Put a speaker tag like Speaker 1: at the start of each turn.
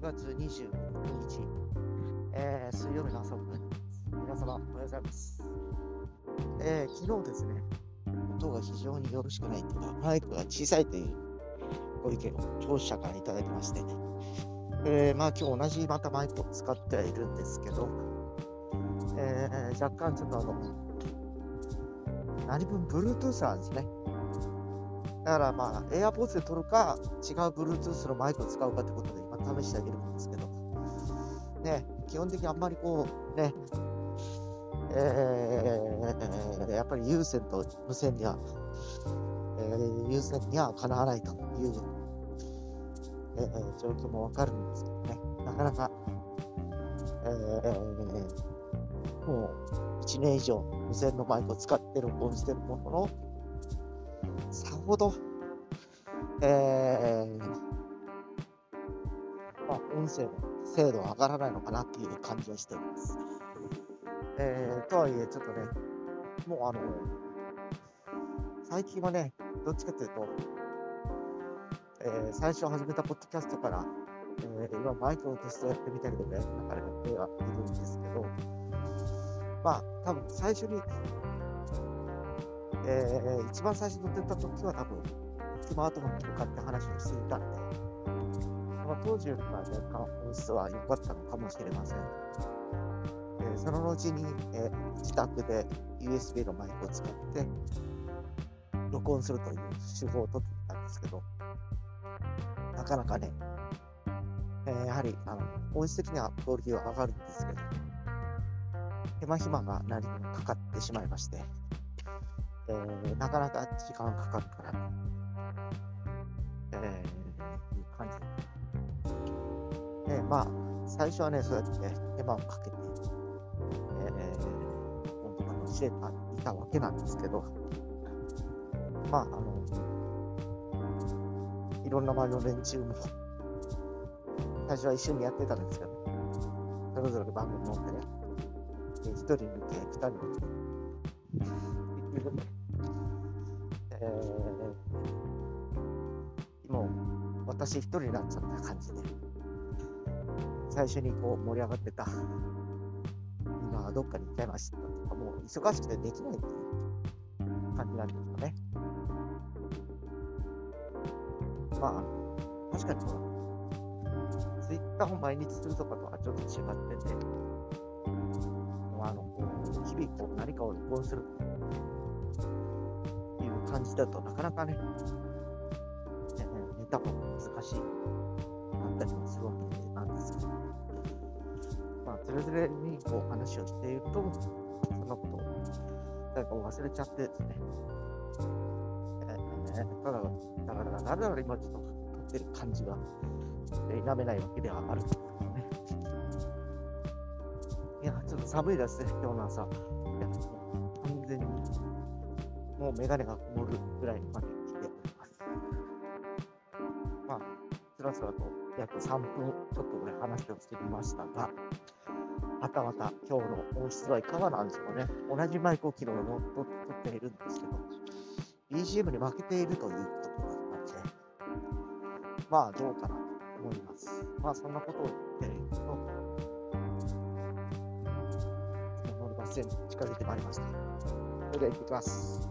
Speaker 1: 月22日、えー、水曜日の朝を迎えます。皆様、おはようございます。えー、昨日ですね、音が非常によろしくないというか、マイクが小さいというご意見を聴取者からいただきまして、えー、まあ今日同じまたマイクを使ってはいるんですけど、えー、若干ちょっとあの、何分 Bluetooth なんですね。だからまあ、AirPods で撮るか、違う Bluetooth のマイクを使うかってこと試してあげるんですけど、ね、基本的にあんまりこう、ね、えー、やっぱり有線と無線には、えー、有線にはかなわないという、えー、状況もわかるんですけどね、なかなか、えー、もう1年以上無線のマイクを使って録音してるものの、さほど、えー、まあ、音声の精度は上がらないのかなっていう感じはしております。えー、とはいえ、ちょっとね、もうあの、最近はね、どっちかというと、えー、最初始めたポッドキャストから、えー、今マイクのテストやってみたりとかやったからやってはいるんですけど、まあ、多分最初にえー、一番最初に乗ってた時は多分、スマートフォンに向かって話をしていたんで、まあ、当時よりはね、音質は良かったのかもしれません。えー、その後に、えー、自宅で USB のマイクを使って、録音するという手法をとっていたんですけど、なかなかね、えー、やはりあの音質的にはクオリティは上がるんですけど、手間暇が何もかかってしまいまして、えー、なかなか時間がかかるから、えー、まあ、最初はね、そうやって手間をかけて、えー、本当に教えていたわけなんですけど、まあ、あの、いろんな周りの連中も、最初は一緒にやってたんですけど、それぞれ番組持ってね、1人抜け、2人抜け、えー、もう私一人になっちゃった感じで、最初にこう盛り上がってた、今はどっかに行っちゃいましたとか、もう忙しくてできないっていう感じなんですよね。まあ、確かにこの、ツイッターを毎日するとかとはちょっと違ってて、あの、こう、日々こう何かを録音するいう感じだとなかなかね、ネタも難しい、あったりもするわけなんですけど、まあ、それぞれにこう話をしていると、そんなことを誰か忘れちゃってですね、えー、ただ、だから、だから今ちょっと撮ってる感じが、否めないわけではあるんですけどね。いや、ちょっと寒いですね、今日の朝。いやもうメガネが曇るぐらいまで来ております。まあ、つらつらと約3分ちょっとぐらい話をしてみましたが、またまた今日の音質はいかがなんでしょうね。同じマイクを昨日の撮っているんですけど、BGM に負けているということがあって、まあどうかなと思います。まあそんなことを言っていると、ノルバスに近づいてまいりました。それでは行ってきます。